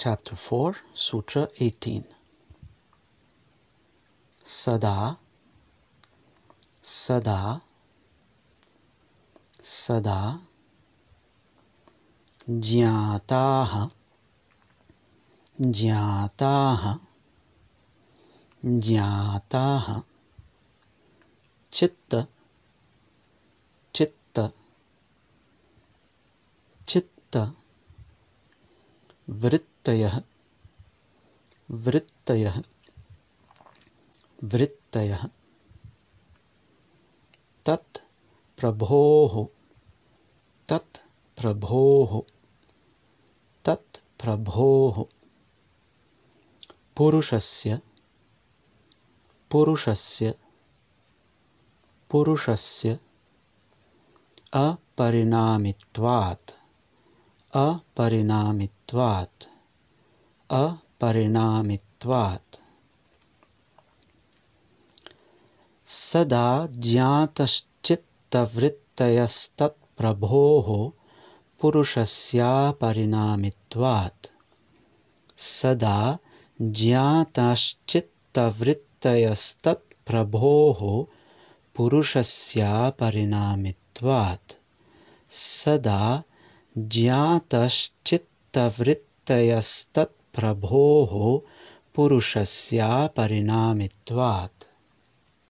Chapter 4, Sutra 18. Sada, Sada, Sada, Jnataha, Jnataha, Jnataha, Chitta, Chitta, Chitta, वृत्तयः। वृत्तयः। वृत्तयः। तत् प्रभोः। तत् प्रभोः। तत् प्रभोः। पुरुषस्य। पुरुषस्य। पुरुषस्य। अपरिणामित्वात्। अपरिणामित्वात् अपरिणामित्वात्। सदा ज्ञातश्चित्तवृत्तयस्तत्प्रभोः पुरुषस्यापरिणामित्वात्। सदा ज्ञातश्चित्तवृत्तयस्तत्प्रभोः पुरुषस्यापरिणामित्वात्। सदा ज्ञातश्चित्तवृत्तयस्तत्प्रभोः पुरुषस्यापरिणामित्वात्